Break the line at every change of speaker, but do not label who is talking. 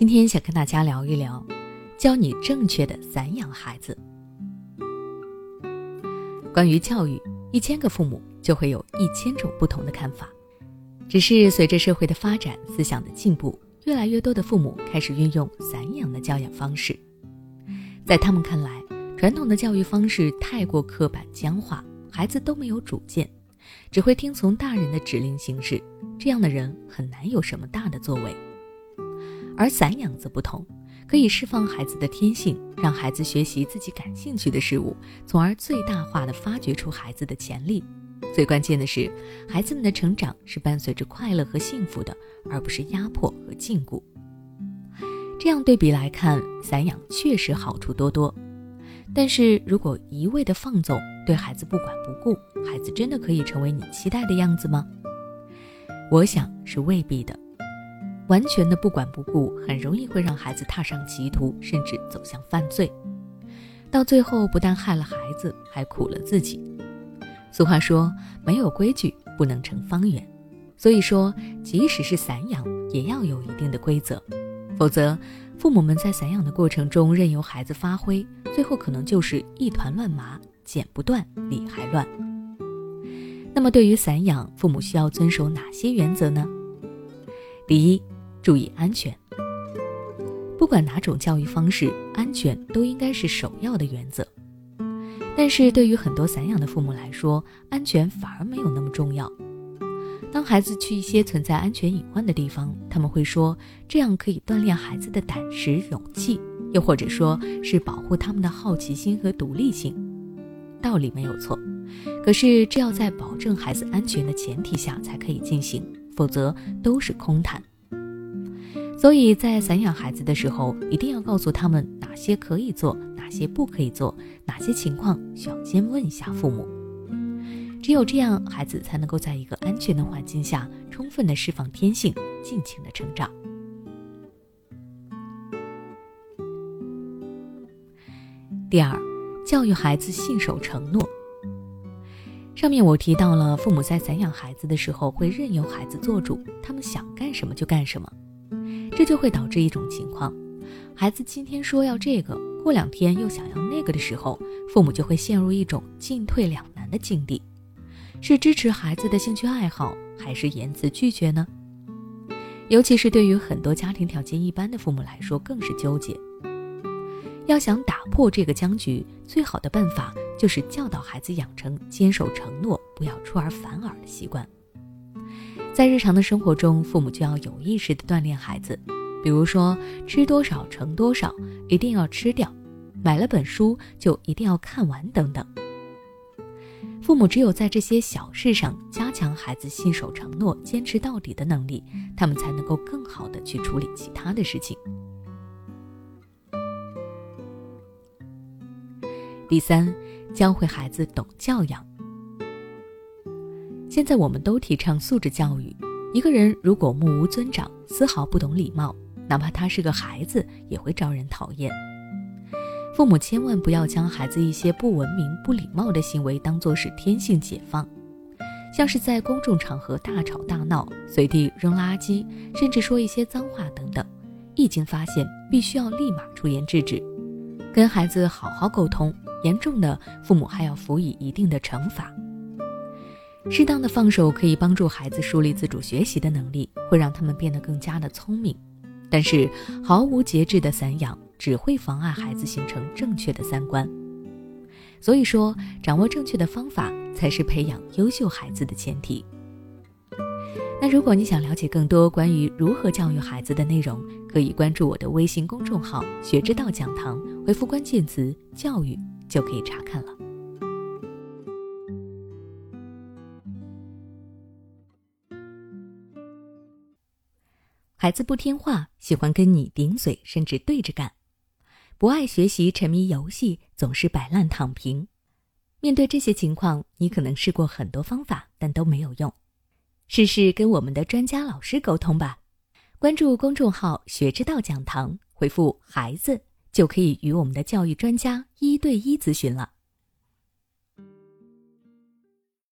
今天想跟大家聊一聊，教你正确的散养孩子。关于教育，一千个父母就会有一千种不同的看法。只是随着社会的发展，思想的进步，越来越多的父母开始运用散养的教养方式。在他们看来，传统的教育方式太过刻板僵化，孩子都没有主见，只会听从大人的指令行事。这样的人很难有什么大的作为。而散养则不同，可以释放孩子的天性，让孩子学习自己感兴趣的事物，从而最大化的发掘出孩子的潜力。最关键的是，孩子们的成长是伴随着快乐和幸福的，而不是压迫和禁锢。这样对比来看，散养确实好处多多。但是如果一味的放纵，对孩子不管不顾，孩子真的可以成为你期待的样子吗？我想是未必的。完全的不管不顾，很容易会让孩子踏上歧途，甚至走向犯罪。到最后，不但害了孩子，还苦了自己。俗话说：“没有规矩，不能成方圆。”所以说，即使是散养，也要有一定的规则，否则，父母们在散养的过程中任由孩子发挥，最后可能就是一团乱麻，剪不断，理还乱。那么，对于散养，父母需要遵守哪些原则呢？第一。注意安全。不管哪种教育方式，安全都应该是首要的原则。但是对于很多散养的父母来说，安全反而没有那么重要。当孩子去一些存在安全隐患的地方，他们会说这样可以锻炼孩子的胆识、勇气，又或者说是保护他们的好奇心和独立性。道理没有错，可是这要在保证孩子安全的前提下才可以进行，否则都是空谈。所以在散养孩子的时候，一定要告诉他们哪些可以做，哪些不可以做，哪些情况需要先问一下父母。只有这样，孩子才能够在一个安全的环境下，充分的释放天性，尽情的成长。第二，教育孩子信守承诺。上面我提到了，父母在散养孩子的时候，会任由孩子做主，他们想干什么就干什么。这就会导致一种情况：孩子今天说要这个，过两天又想要那个的时候，父母就会陷入一种进退两难的境地，是支持孩子的兴趣爱好，还是言辞拒绝呢？尤其是对于很多家庭条件一般的父母来说，更是纠结。要想打破这个僵局，最好的办法就是教导孩子养成坚守承诺、不要出尔反尔的习惯。在日常的生活中，父母就要有意识地锻炼孩子，比如说吃多少盛多少，一定要吃掉；买了本书就一定要看完等等。父母只有在这些小事上加强孩子信守承诺、坚持到底的能力，他们才能够更好地去处理其他的事情。第三，教会孩子懂教养。现在我们都提倡素质教育。一个人如果目无尊长，丝毫不懂礼貌，哪怕他是个孩子，也会招人讨厌。父母千万不要将孩子一些不文明、不礼貌的行为当作是天性解放，像是在公众场合大吵大闹、随地扔垃圾，甚至说一些脏话等等，一经发现，必须要立马出言制止，跟孩子好好沟通。严重的，父母还要辅以一定的惩罚。适当的放手可以帮助孩子树立自主学习的能力，会让他们变得更加的聪明。但是毫无节制的散养只会妨碍孩子形成正确的三观。所以说，掌握正确的方法才是培养优秀孩子的前提。那如果你想了解更多关于如何教育孩子的内容，可以关注我的微信公众号“学之道讲堂”，回复关键词“教育”就可以查看了。孩子不听话，喜欢跟你顶嘴，甚至对着干；不爱学习，沉迷游戏，总是摆烂躺平。面对这些情况，你可能试过很多方法，但都没有用。试试跟我们的专家老师沟通吧。关注公众号“学之道讲堂”，回复“孩子”就可以与我们的教育专家一对一咨询了。